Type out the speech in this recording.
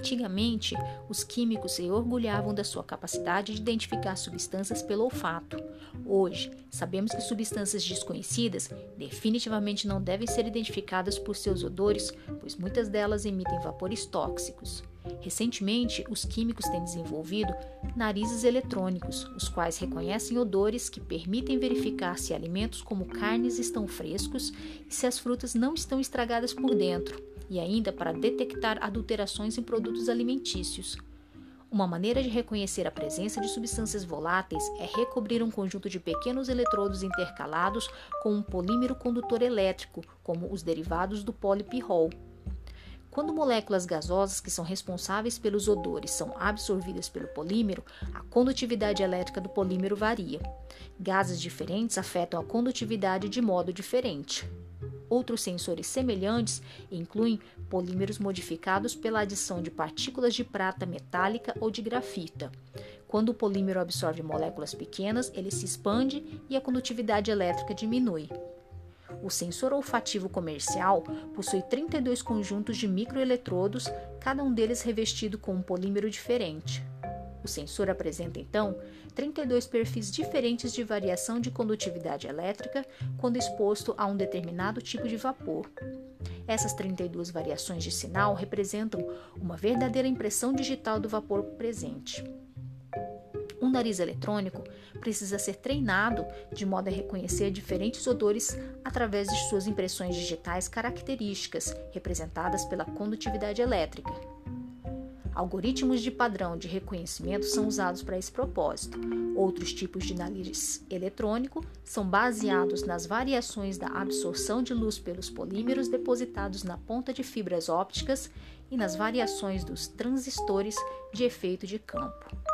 Antigamente, os químicos se orgulhavam da sua capacidade de identificar substâncias pelo olfato. Hoje, sabemos que substâncias desconhecidas definitivamente não devem ser identificadas por seus odores, pois muitas delas emitem vapores tóxicos. Recentemente, os químicos têm desenvolvido narizes eletrônicos, os quais reconhecem odores que permitem verificar se alimentos como carnes estão frescos e se as frutas não estão estragadas por dentro, e ainda para detectar adulterações em produtos alimentícios. Uma maneira de reconhecer a presença de substâncias voláteis é recobrir um conjunto de pequenos eletrodos intercalados com um polímero condutor elétrico, como os derivados do polipirrol. Quando moléculas gasosas que são responsáveis pelos odores são absorvidas pelo polímero, a condutividade elétrica do polímero varia. Gases diferentes afetam a condutividade de modo diferente. Outros sensores semelhantes incluem polímeros modificados pela adição de partículas de prata metálica ou de grafita. Quando o polímero absorve moléculas pequenas, ele se expande e a condutividade elétrica diminui. O sensor olfativo comercial possui 32 conjuntos de microeletrodos, cada um deles revestido com um polímero diferente. O sensor apresenta, então, 32 perfis diferentes de variação de condutividade elétrica quando exposto a um determinado tipo de vapor. Essas 32 variações de sinal representam uma verdadeira impressão digital do vapor presente. Um nariz eletrônico precisa ser treinado de modo a reconhecer diferentes odores através de suas impressões digitais características, representadas pela condutividade elétrica. Algoritmos de padrão de reconhecimento são usados para esse propósito. Outros tipos de nariz eletrônico são baseados nas variações da absorção de luz pelos polímeros depositados na ponta de fibras ópticas e nas variações dos transistores de efeito de campo.